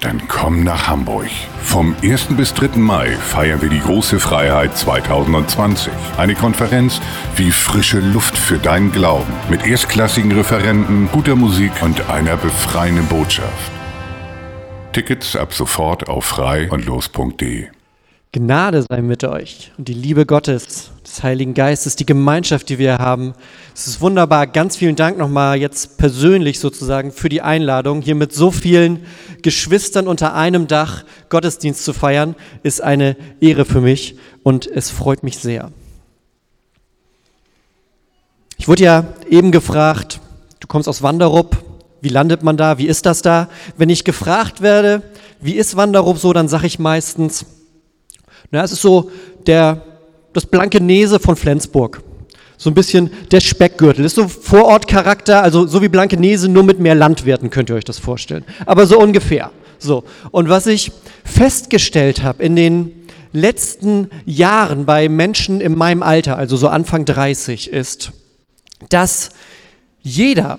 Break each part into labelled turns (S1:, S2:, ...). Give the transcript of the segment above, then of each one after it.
S1: Dann komm nach Hamburg. Vom 1. bis 3. Mai feiern wir die große Freiheit 2020. Eine Konferenz wie frische Luft für deinen Glauben. Mit erstklassigen Referenten, guter Musik und einer befreienden Botschaft. Tickets ab sofort auf frei und los.de.
S2: Gnade sei mit euch und die Liebe Gottes, des Heiligen Geistes, die Gemeinschaft, die wir haben. Es ist wunderbar. Ganz vielen Dank nochmal jetzt persönlich sozusagen für die Einladung. Hier mit so vielen Geschwistern unter einem Dach Gottesdienst zu feiern, ist eine Ehre für mich und es freut mich sehr. Ich wurde ja eben gefragt, du kommst aus Wanderup, wie landet man da, wie ist das da? Wenn ich gefragt werde, wie ist Wanderup so, dann sage ich meistens, na, es ist so der, das blanke Nese von Flensburg. So ein bisschen der Speckgürtel. Ist so Vorortcharakter, also so wie blanke Nese, nur mit mehr Landwirten, könnt ihr euch das vorstellen. Aber so ungefähr. So. Und was ich festgestellt habe in den letzten Jahren bei Menschen in meinem Alter, also so Anfang 30, ist, dass jeder,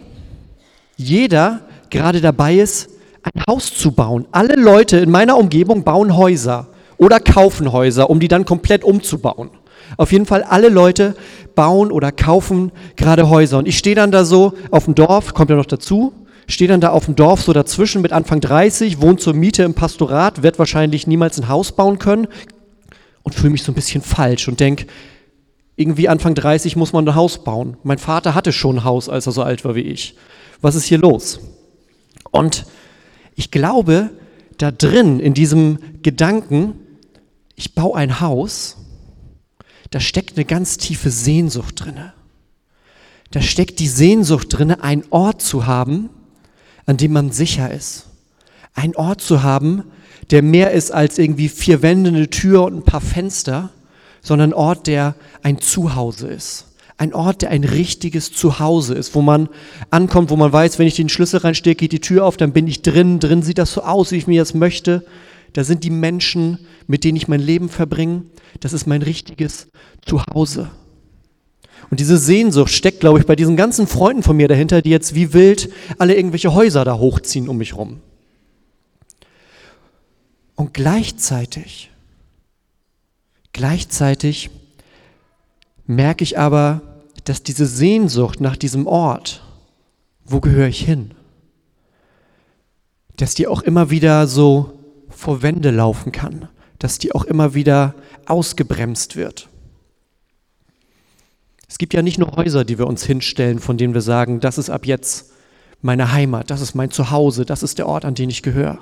S2: jeder gerade dabei ist, ein Haus zu bauen. Alle Leute in meiner Umgebung bauen Häuser oder kaufen Häuser, um die dann komplett umzubauen. Auf jeden Fall alle Leute bauen oder kaufen gerade Häuser. Und ich stehe dann da so auf dem Dorf, kommt ja noch dazu, stehe dann da auf dem Dorf so dazwischen mit Anfang 30, wohnt zur Miete im Pastorat, wird wahrscheinlich niemals ein Haus bauen können und fühle mich so ein bisschen falsch und denke, irgendwie Anfang 30 muss man ein Haus bauen. Mein Vater hatte schon ein Haus, als er so alt war wie ich. Was ist hier los? Und ich glaube, da drin, in diesem Gedanken, ich baue ein Haus, da steckt eine ganz tiefe Sehnsucht drinne. Da steckt die Sehnsucht drinne, einen Ort zu haben, an dem man sicher ist. Ein Ort zu haben, der mehr ist als irgendwie vier Wände, eine Tür und ein paar Fenster, sondern ein Ort, der ein Zuhause ist. Ein Ort, der ein richtiges Zuhause ist, wo man ankommt, wo man weiß, wenn ich den Schlüssel reinstecke, geht die Tür auf, dann bin ich drin. Drin sieht das so aus, wie ich mir das möchte. Da sind die Menschen, mit denen ich mein Leben verbringe. Das ist mein richtiges Zuhause. Und diese Sehnsucht steckt, glaube ich, bei diesen ganzen Freunden von mir dahinter, die jetzt wie wild alle irgendwelche Häuser da hochziehen um mich rum. Und gleichzeitig, gleichzeitig merke ich aber, dass diese Sehnsucht nach diesem Ort, wo gehöre ich hin, dass die auch immer wieder so vor Wände laufen kann, dass die auch immer wieder ausgebremst wird. Es gibt ja nicht nur Häuser, die wir uns hinstellen, von denen wir sagen, das ist ab jetzt meine Heimat, das ist mein Zuhause, das ist der Ort, an den ich gehöre.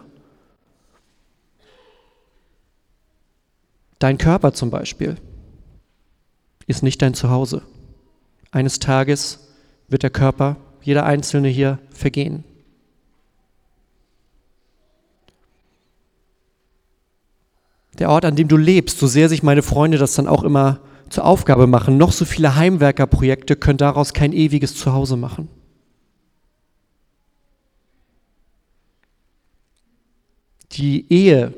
S2: Dein Körper zum Beispiel ist nicht dein Zuhause. Eines Tages wird der Körper, jeder einzelne hier, vergehen. Der Ort, an dem du lebst, so sehr sich meine Freunde das dann auch immer zur Aufgabe machen, noch so viele Heimwerkerprojekte können daraus kein ewiges Zuhause machen. Die Ehe,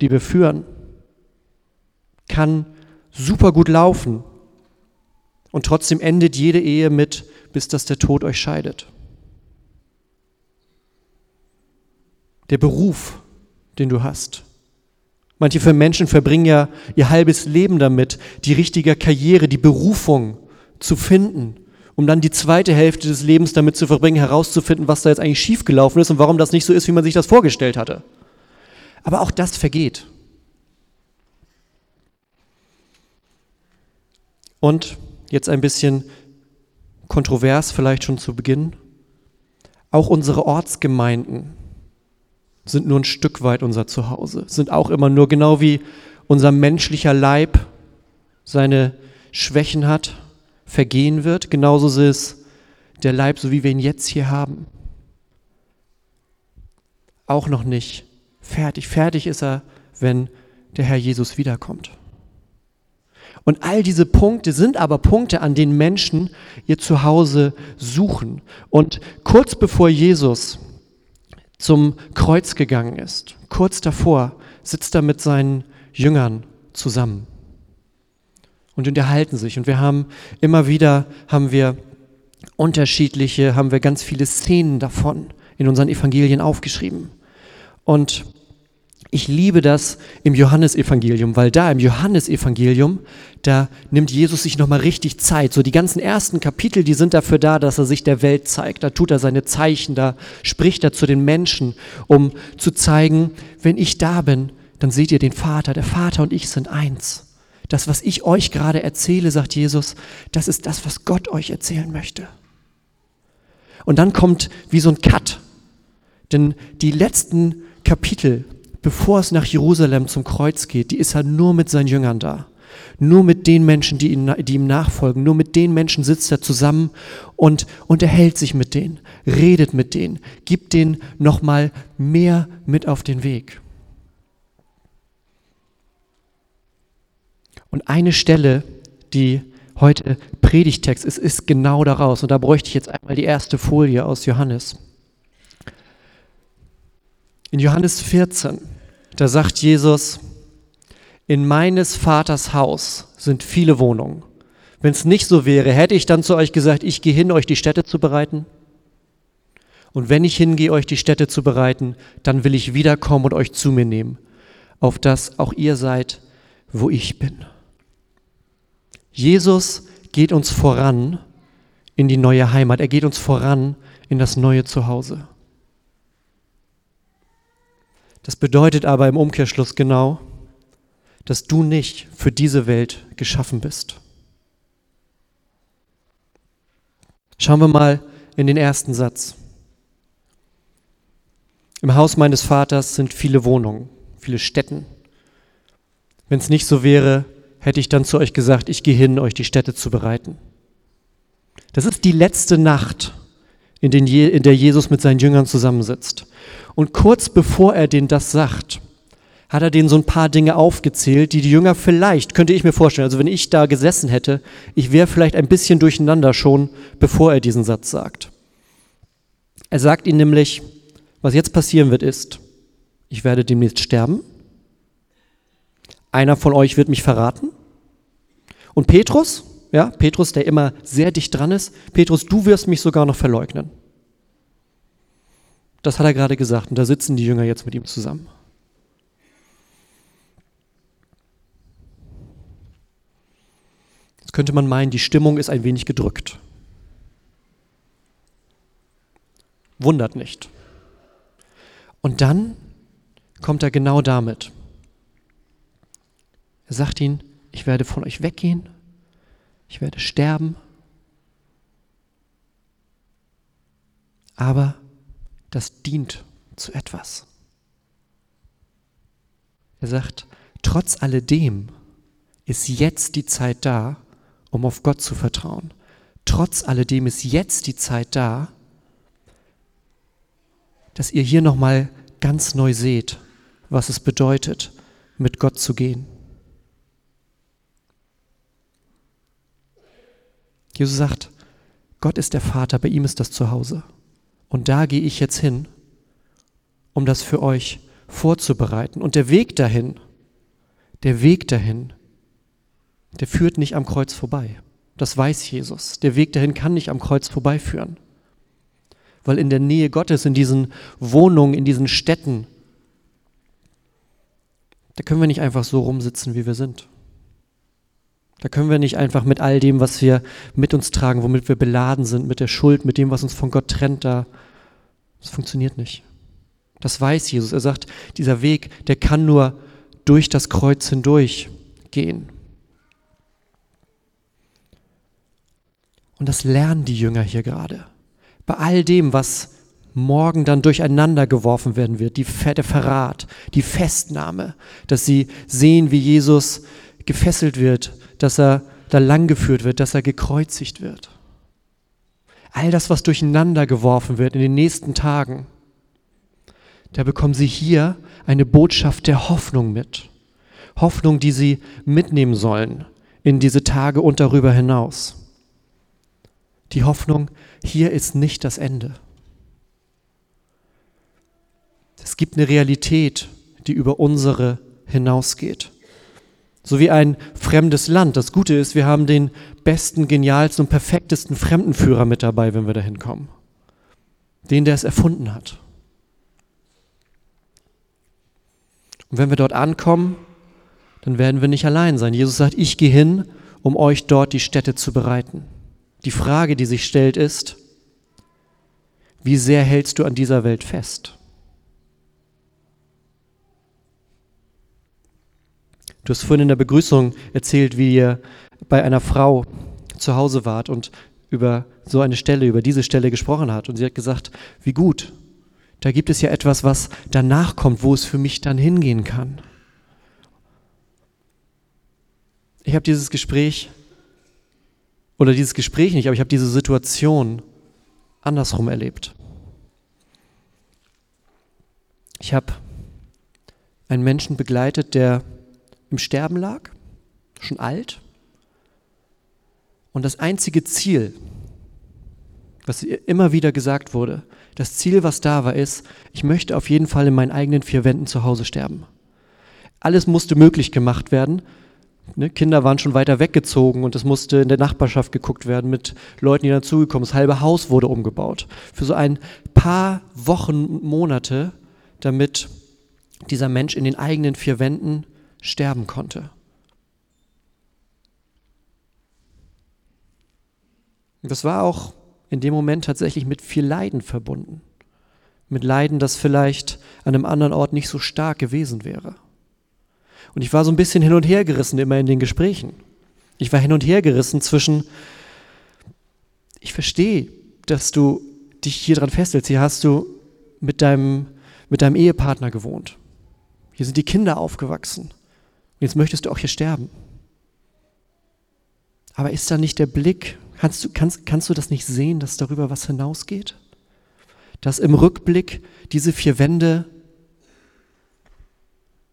S2: die wir führen, kann super gut laufen. Und trotzdem endet jede Ehe mit, bis dass der Tod euch scheidet. Der Beruf, den du hast. Manche Menschen verbringen ja ihr halbes Leben damit, die richtige Karriere, die Berufung zu finden, um dann die zweite Hälfte des Lebens damit zu verbringen, herauszufinden, was da jetzt eigentlich schiefgelaufen ist und warum das nicht so ist, wie man sich das vorgestellt hatte. Aber auch das vergeht. Und jetzt ein bisschen kontrovers vielleicht schon zu Beginn, auch unsere Ortsgemeinden sind nur ein Stück weit unser Zuhause, sind auch immer nur genau wie unser menschlicher Leib seine Schwächen hat, vergehen wird, genauso ist der Leib, so wie wir ihn jetzt hier haben, auch noch nicht fertig. Fertig ist er, wenn der Herr Jesus wiederkommt. Und all diese Punkte sind aber Punkte, an denen Menschen ihr Zuhause suchen. Und kurz bevor Jesus zum Kreuz gegangen ist, kurz davor, sitzt er mit seinen Jüngern zusammen und unterhalten sich. Und wir haben immer wieder, haben wir unterschiedliche, haben wir ganz viele Szenen davon in unseren Evangelien aufgeschrieben. Und ich liebe das im Johannesevangelium, weil da im Johannesevangelium, da nimmt Jesus sich nochmal richtig Zeit. So die ganzen ersten Kapitel, die sind dafür da, dass er sich der Welt zeigt. Da tut er seine Zeichen, da spricht er zu den Menschen, um zu zeigen, wenn ich da bin, dann seht ihr den Vater. Der Vater und ich sind eins. Das, was ich euch gerade erzähle, sagt Jesus, das ist das, was Gott euch erzählen möchte. Und dann kommt wie so ein Cut. Denn die letzten Kapitel bevor es nach Jerusalem zum Kreuz geht, die ist er nur mit seinen Jüngern da. Nur mit den Menschen, die, ihn, die ihm nachfolgen, nur mit den Menschen sitzt er zusammen und unterhält sich mit denen, redet mit denen, gibt denen nochmal mehr mit auf den Weg. Und eine Stelle, die heute Predigtext ist, ist genau daraus. Und da bräuchte ich jetzt einmal die erste Folie aus Johannes. In Johannes 14, da sagt Jesus, in meines Vaters Haus sind viele Wohnungen. Wenn es nicht so wäre, hätte ich dann zu euch gesagt, ich gehe hin, euch die Städte zu bereiten. Und wenn ich hingehe, euch die Städte zu bereiten, dann will ich wiederkommen und euch zu mir nehmen, auf dass auch ihr seid, wo ich bin. Jesus geht uns voran in die neue Heimat. Er geht uns voran in das neue Zuhause. Das bedeutet aber im Umkehrschluss genau, dass du nicht für diese Welt geschaffen bist. Schauen wir mal in den ersten Satz. Im Haus meines Vaters sind viele Wohnungen, viele Städten. Wenn es nicht so wäre, hätte ich dann zu euch gesagt, ich gehe hin, euch die Städte zu bereiten. Das ist die letzte Nacht, in, der Jesus mit seinen Jüngern zusammensitzt. Und kurz bevor er denen das sagt, hat er denen so ein paar Dinge aufgezählt, die die Jünger vielleicht, könnte ich mir vorstellen, also wenn ich da gesessen hätte, ich wäre vielleicht ein bisschen durcheinander schon, bevor er diesen Satz sagt. Er sagt ihnen nämlich, was jetzt passieren wird, ist, ich werde demnächst sterben, einer von euch wird mich verraten und Petrus, ja, Petrus, der immer sehr dicht dran ist, Petrus, du wirst mich sogar noch verleugnen. Das hat er gerade gesagt und da sitzen die Jünger jetzt mit ihm zusammen. Jetzt könnte man meinen, die Stimmung ist ein wenig gedrückt. Wundert nicht. Und dann kommt er genau damit. Er sagt ihnen, ich werde von euch weggehen, ich werde sterben, aber das dient zu etwas. Er sagt, trotz alledem ist jetzt die Zeit da, um auf Gott zu vertrauen. Trotz alledem ist jetzt die Zeit da, dass ihr hier nochmal ganz neu seht, was es bedeutet, mit Gott zu gehen. Jesus sagt, Gott ist der Vater, bei ihm ist das Zuhause. Und da gehe ich jetzt hin, um das für euch vorzubereiten. Und der Weg dahin, der Weg dahin, der führt nicht am Kreuz vorbei. Das weiß Jesus. Der Weg dahin kann nicht am Kreuz vorbeiführen. Weil in der Nähe Gottes, in diesen Wohnungen, in diesen Städten, da können wir nicht einfach so rumsitzen, wie wir sind. Da können wir nicht einfach mit all dem, was wir mit uns tragen, womit wir beladen sind, mit der Schuld, mit dem, was uns von Gott trennt, da. Das funktioniert nicht. Das weiß Jesus. Er sagt, dieser Weg, der kann nur durch das Kreuz hindurch gehen. Und das lernen die Jünger hier gerade. Bei all dem, was morgen dann durcheinander geworfen werden wird, die, der Verrat, die Festnahme, dass sie sehen, wie Jesus gefesselt wird, dass er da langgeführt wird, dass er gekreuzigt wird. All das, was durcheinander geworfen wird in den nächsten Tagen, da bekommen sie hier eine Botschaft der Hoffnung mit. Hoffnung, die sie mitnehmen sollen in diese Tage und darüber hinaus. Die Hoffnung, hier ist nicht das Ende. Es gibt eine Realität, die über unsere hinausgeht. So wie ein fremdes Land. Das Gute ist, wir haben den besten, genialsten und perfektesten Fremdenführer mit dabei, wenn wir dahin kommen. Den, der es erfunden hat. Und wenn wir dort ankommen, dann werden wir nicht allein sein. Jesus sagt, ich gehe hin, um euch dort die Städte zu bereiten. Die Frage, die sich stellt, ist, wie sehr hältst du an dieser Welt fest? Du hast vorhin in der Begrüßung erzählt, wie ihr bei einer Frau zu Hause wart und über so eine Stelle, über diese Stelle gesprochen hat. Und sie hat gesagt, wie gut, da gibt es ja etwas, was danach kommt, wo es für mich dann hingehen kann. Ich habe dieses Gespräch, oder dieses Gespräch nicht, aber ich habe diese Situation andersrum erlebt. Ich habe einen Menschen begleitet, der im Sterben lag, schon alt. Und das einzige Ziel, was immer wieder gesagt wurde, das Ziel, was da war, ist, ich möchte auf jeden Fall in meinen eigenen vier Wänden zu Hause sterben. Alles musste möglich gemacht werden. Ne, Kinder waren schon weiter weggezogen und es musste in der Nachbarschaft geguckt werden mit Leuten, die dazugekommen sind. Das halbe Haus wurde umgebaut. Für so ein paar Wochen, Monate, damit dieser Mensch in den eigenen vier Wänden sterben konnte. Das war auch in dem Moment tatsächlich mit viel Leiden verbunden. Mit Leiden, das vielleicht an einem anderen Ort nicht so stark gewesen wäre. Und ich war so ein bisschen hin und her gerissen immer in den Gesprächen. Ich war hin und her gerissen zwischen, ich verstehe, dass du dich hier dran festhältst. Hier hast du mit deinem, mit deinem Ehepartner gewohnt. Hier sind die Kinder aufgewachsen. Jetzt möchtest du auch hier sterben. Aber ist da nicht der Blick, kannst du, kannst, kannst du das nicht sehen, dass darüber was hinausgeht? Dass im Rückblick diese vier Wände,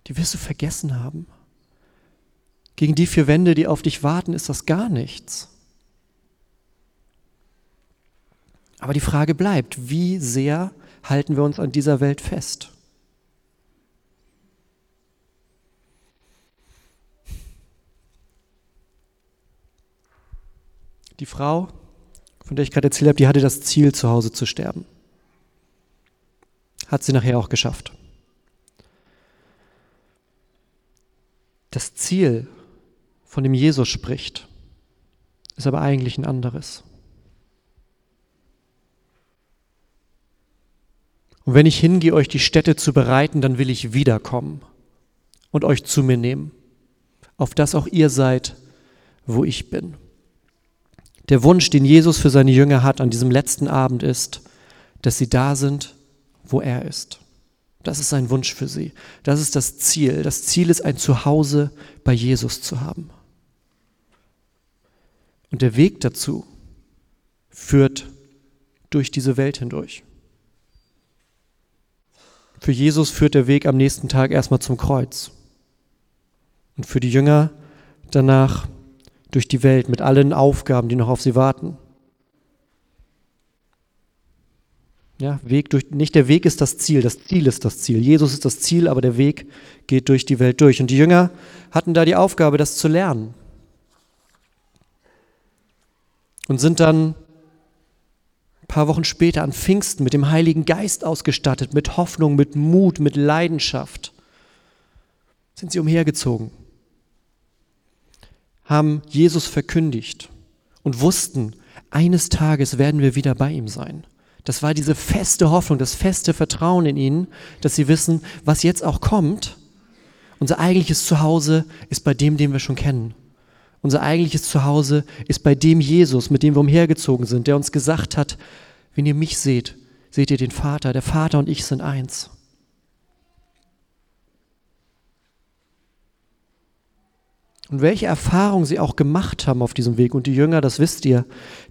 S2: die wirst du vergessen haben. Gegen die vier Wände, die auf dich warten, ist das gar nichts. Aber die Frage bleibt, wie sehr halten wir uns an dieser Welt fest? Die Frau, von der ich gerade erzählt habe, die hatte das Ziel, zu Hause zu sterben. Hat sie nachher auch geschafft. Das Ziel, von dem Jesus spricht, ist aber eigentlich ein anderes. Und wenn ich hingehe, euch die Städte zu bereiten, dann will ich wiederkommen und euch zu mir nehmen, auf das auch ihr seid, wo ich bin. Der Wunsch, den Jesus für seine Jünger hat an diesem letzten Abend ist, dass sie da sind, wo er ist. Das ist sein Wunsch für sie. Das ist das Ziel. Das Ziel ist, ein Zuhause bei Jesus zu haben. Und der Weg dazu führt durch diese Welt hindurch. Für Jesus führt der Weg am nächsten Tag erstmal zum Kreuz. Und für die Jünger danach durch die Welt mit allen Aufgaben, die noch auf sie warten. Ja, Weg durch, nicht der Weg ist das Ziel, das Ziel ist das Ziel. Jesus ist das Ziel, aber der Weg geht durch die Welt durch. Und die Jünger hatten da die Aufgabe, das zu lernen. Und sind dann ein paar Wochen später an Pfingsten mit dem Heiligen Geist ausgestattet, mit Hoffnung, mit Mut, mit Leidenschaft. Sind sie umhergezogen haben Jesus verkündigt und wussten, eines Tages werden wir wieder bei ihm sein. Das war diese feste Hoffnung, das feste Vertrauen in ihn, dass sie wissen, was jetzt auch kommt, unser eigentliches Zuhause ist bei dem, den wir schon kennen. Unser eigentliches Zuhause ist bei dem Jesus, mit dem wir umhergezogen sind, der uns gesagt hat, wenn ihr mich seht, seht ihr den Vater. Der Vater und ich sind eins. Und welche Erfahrungen sie auch gemacht haben auf diesem Weg. Und die Jünger, das wisst ihr,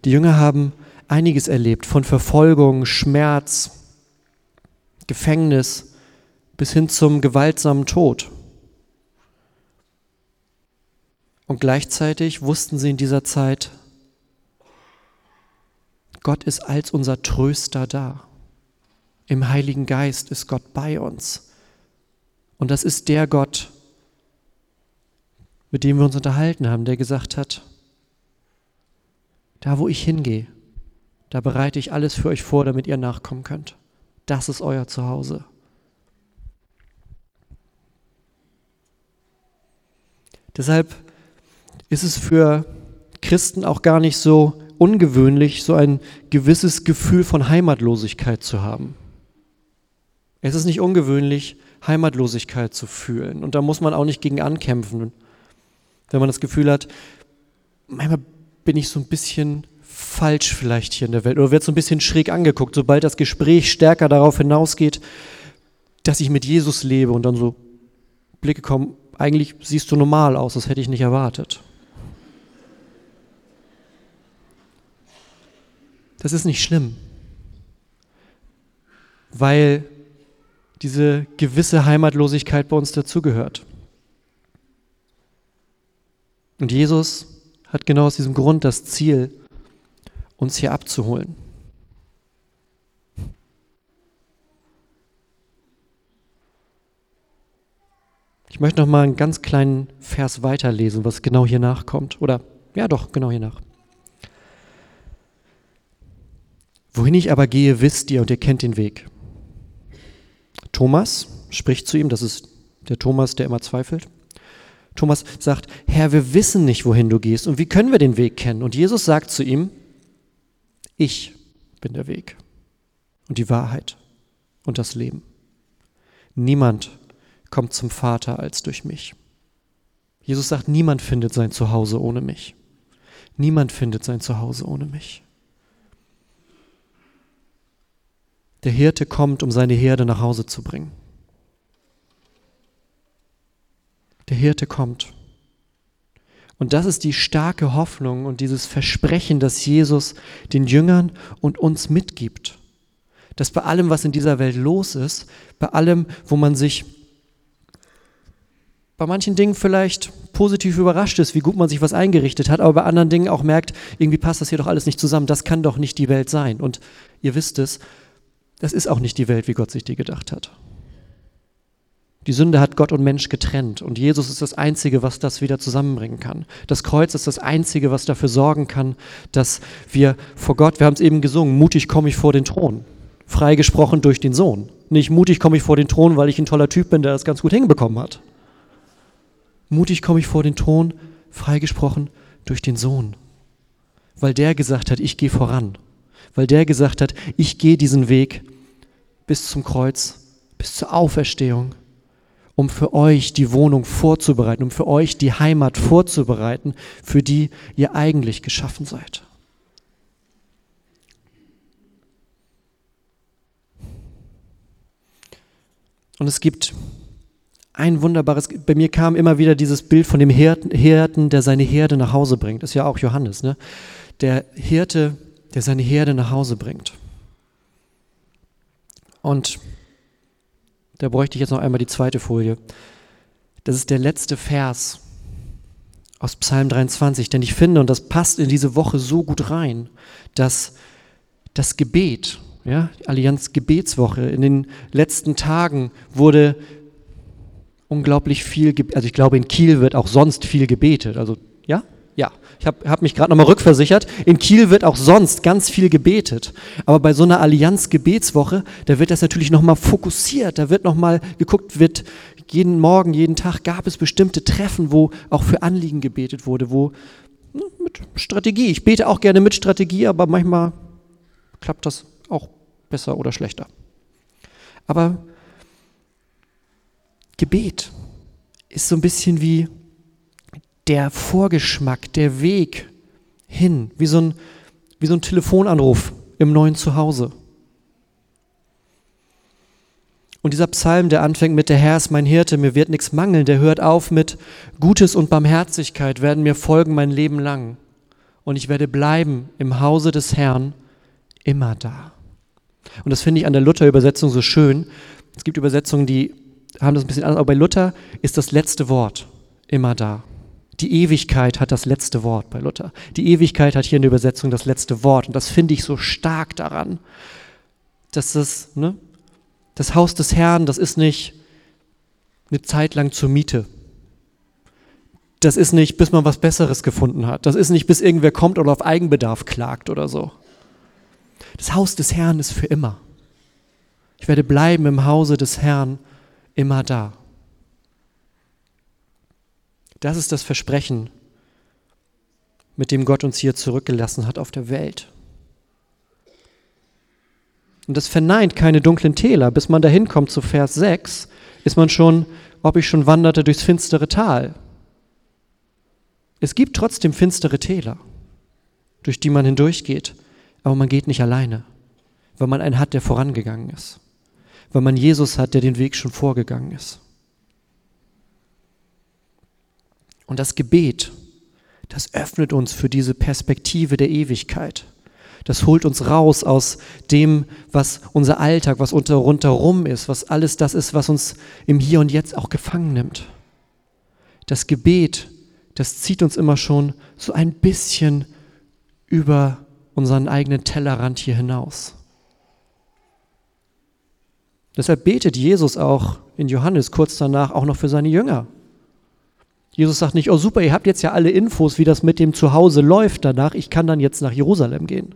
S2: die Jünger haben einiges erlebt, von Verfolgung, Schmerz, Gefängnis bis hin zum gewaltsamen Tod. Und gleichzeitig wussten sie in dieser Zeit, Gott ist als unser Tröster da. Im Heiligen Geist ist Gott bei uns. Und das ist der Gott, mit dem wir uns unterhalten haben, der gesagt hat, da wo ich hingehe, da bereite ich alles für euch vor, damit ihr nachkommen könnt. Das ist euer Zuhause. Deshalb ist es für Christen auch gar nicht so ungewöhnlich, so ein gewisses Gefühl von Heimatlosigkeit zu haben. Es ist nicht ungewöhnlich, Heimatlosigkeit zu fühlen. Und da muss man auch nicht gegen ankämpfen. Wenn man das Gefühl hat, manchmal bin ich so ein bisschen falsch vielleicht hier in der Welt oder wird so ein bisschen schräg angeguckt, sobald das Gespräch stärker darauf hinausgeht, dass ich mit Jesus lebe und dann so Blicke kommen, eigentlich siehst du normal aus, das hätte ich nicht erwartet. Das ist nicht schlimm, weil diese gewisse Heimatlosigkeit bei uns dazugehört. Und Jesus hat genau aus diesem Grund das Ziel, uns hier abzuholen. Ich möchte noch mal einen ganz kleinen Vers weiterlesen, was genau hier nachkommt. Oder ja, doch, genau hier nach. Wohin ich aber gehe, wisst ihr und ihr kennt den Weg. Thomas spricht zu ihm, das ist der Thomas, der immer zweifelt. Thomas sagt, Herr, wir wissen nicht, wohin du gehst und wie können wir den Weg kennen? Und Jesus sagt zu ihm, ich bin der Weg und die Wahrheit und das Leben. Niemand kommt zum Vater als durch mich. Jesus sagt, niemand findet sein Zuhause ohne mich. Niemand findet sein Zuhause ohne mich. Der Hirte kommt, um seine Herde nach Hause zu bringen. Der Hirte kommt. Und das ist die starke Hoffnung und dieses Versprechen, das Jesus den Jüngern und uns mitgibt. Dass bei allem, was in dieser Welt los ist, bei allem, wo man sich bei manchen Dingen vielleicht positiv überrascht ist, wie gut man sich was eingerichtet hat, aber bei anderen Dingen auch merkt, irgendwie passt das hier doch alles nicht zusammen, das kann doch nicht die Welt sein. Und ihr wisst es, das ist auch nicht die Welt, wie Gott sich die gedacht hat. Die Sünde hat Gott und Mensch getrennt und Jesus ist das Einzige, was das wieder zusammenbringen kann. Das Kreuz ist das Einzige, was dafür sorgen kann, dass wir vor Gott, wir haben es eben gesungen, mutig komme ich vor den Thron, freigesprochen durch den Sohn. Nicht mutig komme ich vor den Thron, weil ich ein toller Typ bin, der das ganz gut hinbekommen hat. Mutig komme ich vor den Thron, freigesprochen durch den Sohn. Weil der gesagt hat, ich gehe voran. Weil der gesagt hat, ich gehe diesen Weg bis zum Kreuz, bis zur Auferstehung, um für euch die Wohnung vorzubereiten, um für euch die Heimat vorzubereiten, für die ihr eigentlich geschaffen seid. Und es gibt ein wunderbares, bei mir kam immer wieder dieses Bild von dem Hirten, der seine Herde nach Hause bringt. Das ist ja auch Johannes, ne? Der Hirte, der seine Herde nach Hause bringt. Und da bräuchte ich jetzt noch einmal die zweite Folie. Das ist der letzte Vers aus Psalm 23, denn ich finde, und das passt in diese Woche so gut rein, dass das Gebet, ja, Allianz Gebetswoche, in den letzten Tagen wurde unglaublich viel, also ich glaube, in Kiel wird auch sonst viel gebetet. Also, ja? Ich habe hab mich gerade nochmal rückversichert. In Kiel wird auch sonst ganz viel gebetet. Aber bei so einer Allianz-Gebetswoche, da wird das natürlich nochmal fokussiert. Da wird nochmal geguckt, wird jeden Morgen, jeden Tag gab es bestimmte Treffen, wo auch für Anliegen gebetet wurde, wo ne, mit Strategie. Ich bete auch gerne mit Strategie, aber manchmal klappt das auch besser oder schlechter. Aber Gebet ist so ein bisschen wie der Vorgeschmack, der Weg hin, wie so ein, wie so ein Telefonanruf im neuen Zuhause. Und dieser Psalm, der anfängt mit Der Herr ist mein Hirte, mir wird nichts mangeln, der hört auf mit Gutes und Barmherzigkeit werden mir folgen mein Leben lang. Und ich werde bleiben im Hause des Herrn immer da. Und das finde ich an der Luther-Übersetzung so schön. Es gibt Übersetzungen, die haben das ein bisschen anders, aber bei Luther ist das letzte Wort immer da. Die Ewigkeit hat das letzte Wort bei Luther. Die Ewigkeit hat hier in der Übersetzung das letzte Wort. Und das finde ich so stark daran, dass das, ne, das Haus des Herrn, das ist nicht eine Zeit lang zur Miete. Das ist nicht, bis man was Besseres gefunden hat. Das ist nicht, bis irgendwer kommt oder auf Eigenbedarf klagt oder so. Das Haus des Herrn ist für immer. Ich werde bleiben im Hause des Herrn immer da. Das ist das Versprechen, mit dem Gott uns hier zurückgelassen hat auf der Welt. Und das verneint keine dunklen Täler. Bis man dahin kommt zu Vers 6, ist man schon, ob ich schon wanderte durchs finstere Tal. Es gibt trotzdem finstere Täler, durch die man hindurchgeht, aber man geht nicht alleine, weil man einen hat, der vorangegangen ist, weil man Jesus hat, der den Weg schon vorgegangen ist. Und das Gebet, das öffnet uns für diese Perspektive der Ewigkeit. Das holt uns raus aus dem, was unser Alltag, was unter rundherum ist, was alles das ist, was uns im Hier und Jetzt auch gefangen nimmt. Das Gebet, das zieht uns immer schon so ein bisschen über unseren eigenen Tellerrand hier hinaus. Deshalb betet Jesus auch in Johannes kurz danach auch noch für seine Jünger. Jesus sagt nicht, oh super, ihr habt jetzt ja alle Infos, wie das mit dem Zuhause läuft danach, ich kann dann jetzt nach Jerusalem gehen.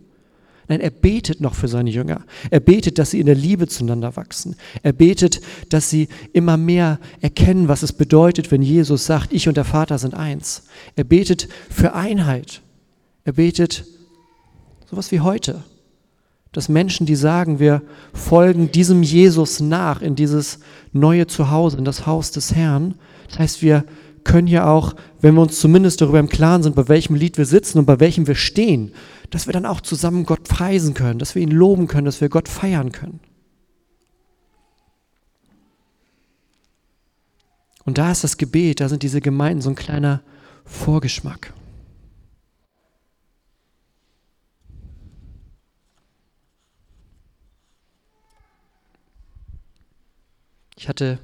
S2: Nein, er betet noch für seine Jünger. Er betet, dass sie in der Liebe zueinander wachsen. Er betet, dass sie immer mehr erkennen, was es bedeutet, wenn Jesus sagt, ich und der Vater sind eins. Er betet für Einheit. Er betet sowas wie heute. Dass Menschen, die sagen, wir folgen diesem Jesus nach in dieses neue Zuhause, in das Haus des Herrn. Das heißt, wir können ja auch, wenn wir uns zumindest darüber im Klaren sind, bei welchem Lied wir sitzen und bei welchem wir stehen, dass wir dann auch zusammen Gott preisen können, dass wir ihn loben können, dass wir Gott feiern können. Und da ist das Gebet, da sind diese Gemeinden so ein kleiner Vorgeschmack. Ich hatte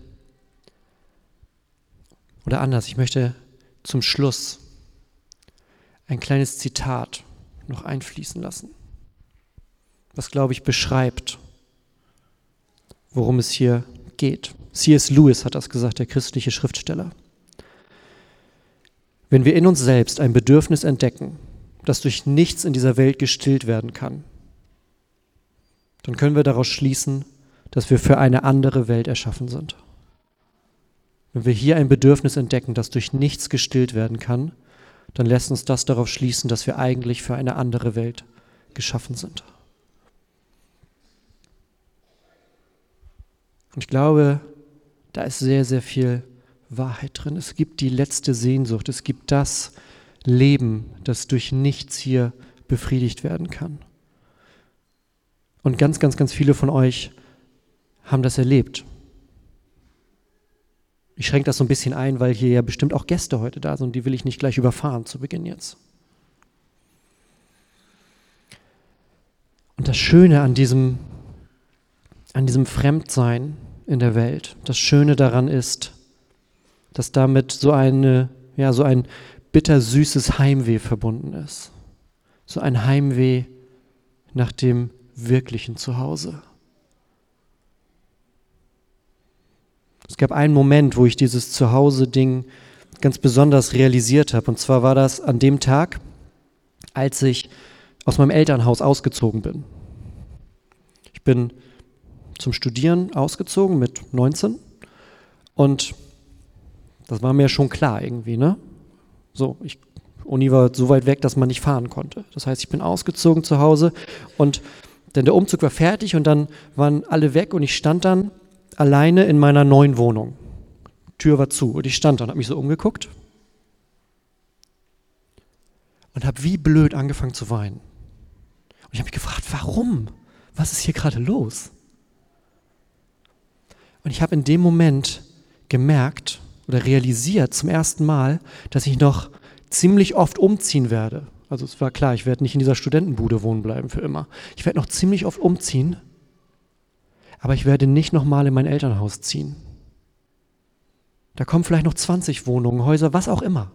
S2: oder anders, ich möchte zum Schluss ein kleines Zitat noch einfließen lassen, was, glaube ich, beschreibt, worum es hier geht. C.S. Lewis hat das gesagt, der christliche Schriftsteller. Wenn wir in uns selbst ein Bedürfnis entdecken, das durch nichts in dieser Welt gestillt werden kann, dann können wir daraus schließen, dass wir für eine andere Welt erschaffen sind. Wenn wir hier ein Bedürfnis entdecken, das durch nichts gestillt werden kann, dann lässt uns das darauf schließen, dass wir eigentlich für eine andere Welt geschaffen sind. Und ich glaube, da ist sehr, sehr viel Wahrheit drin. Es gibt die letzte Sehnsucht, es gibt das Leben, das durch nichts hier befriedigt werden kann. Und ganz, ganz, ganz viele von euch haben das erlebt. Ich schränke das so ein bisschen ein, weil hier ja bestimmt auch Gäste heute da sind und die will ich nicht gleich überfahren zu Beginn jetzt. Und das Schöne an diesem, an diesem Fremdsein in der Welt, das Schöne daran ist, dass damit so, eine, ja, so ein bittersüßes Heimweh verbunden ist. So ein Heimweh nach dem wirklichen Zuhause. Es gab einen Moment, wo ich dieses Zuhause-Ding ganz besonders realisiert habe. Und zwar war das an dem Tag, als ich aus meinem Elternhaus ausgezogen bin. Ich bin zum Studieren ausgezogen mit 19 und das war mir schon klar irgendwie, ne? So, ich, Uni war so weit weg, dass man nicht fahren konnte. Das heißt, ich bin ausgezogen zu Hause und dann der Umzug war fertig und dann waren alle weg und ich stand dann alleine in meiner neuen Wohnung. Tür war zu und ich stand da und habe mich so umgeguckt. und habe wie blöd angefangen zu weinen. Und ich habe mich gefragt, warum? Was ist hier gerade los? Und ich habe in dem Moment gemerkt oder realisiert zum ersten Mal, dass ich noch ziemlich oft umziehen werde. Also es war klar, ich werde nicht in dieser Studentenbude wohnen bleiben für immer. Ich werde noch ziemlich oft umziehen, aber ich werde nicht nochmal in mein Elternhaus ziehen. Da kommen vielleicht noch 20 Wohnungen, Häuser, was auch immer.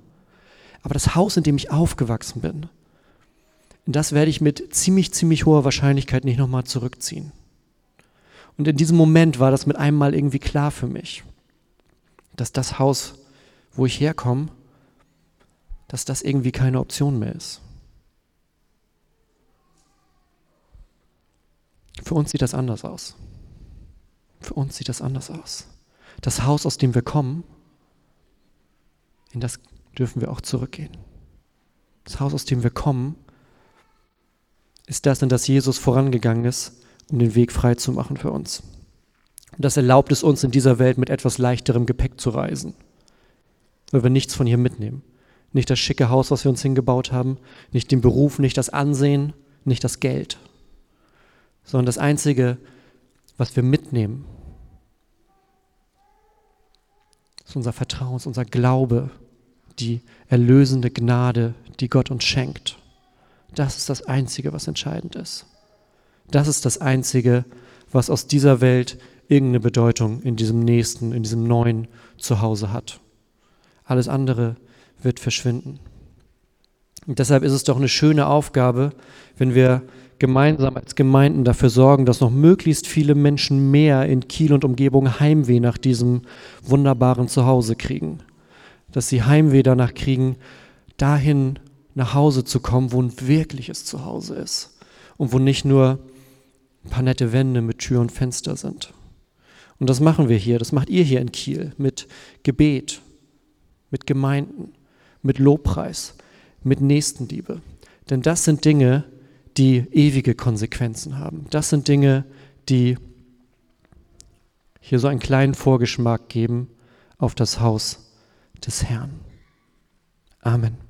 S2: Aber das Haus, in dem ich aufgewachsen bin, in das werde ich mit ziemlich, ziemlich hoher Wahrscheinlichkeit nicht nochmal zurückziehen. Und in diesem Moment war das mit einem Mal irgendwie klar für mich, dass das Haus, wo ich herkomme, dass das irgendwie keine Option mehr ist. Für uns sieht das anders aus. Für uns sieht das anders aus. Das Haus, aus dem wir kommen, in das dürfen wir auch zurückgehen. Das Haus, aus dem wir kommen, ist das, in das Jesus vorangegangen ist, um den Weg frei zu machen für uns. Und das erlaubt es uns in dieser Welt mit etwas leichterem Gepäck zu reisen, weil wir nichts von hier mitnehmen. Nicht das schicke Haus, was wir uns hingebaut haben, nicht den Beruf, nicht das Ansehen, nicht das Geld, sondern das Einzige, was wir mitnehmen, ist unser Vertrauen, ist unser Glaube, die erlösende Gnade, die Gott uns schenkt. Das ist das Einzige, was entscheidend ist. Das ist das Einzige, was aus dieser Welt irgendeine Bedeutung in diesem nächsten, in diesem neuen Zuhause hat. Alles andere wird verschwinden. Und deshalb ist es doch eine schöne Aufgabe, wenn wir gemeinsam als Gemeinden dafür sorgen, dass noch möglichst viele Menschen mehr in Kiel und Umgebung Heimweh nach diesem wunderbaren Zuhause kriegen. Dass sie Heimweh danach kriegen, dahin nach Hause zu kommen, wo ein wirkliches Zuhause ist und wo nicht nur ein paar nette Wände mit Tür und Fenster sind. Und das machen wir hier, das macht ihr hier in Kiel mit Gebet, mit Gemeinden, mit Lobpreis, mit Nächstenliebe. Denn das sind Dinge, die ewige Konsequenzen haben. Das sind Dinge, die hier so einen kleinen Vorgeschmack geben auf das Haus des Herrn. Amen.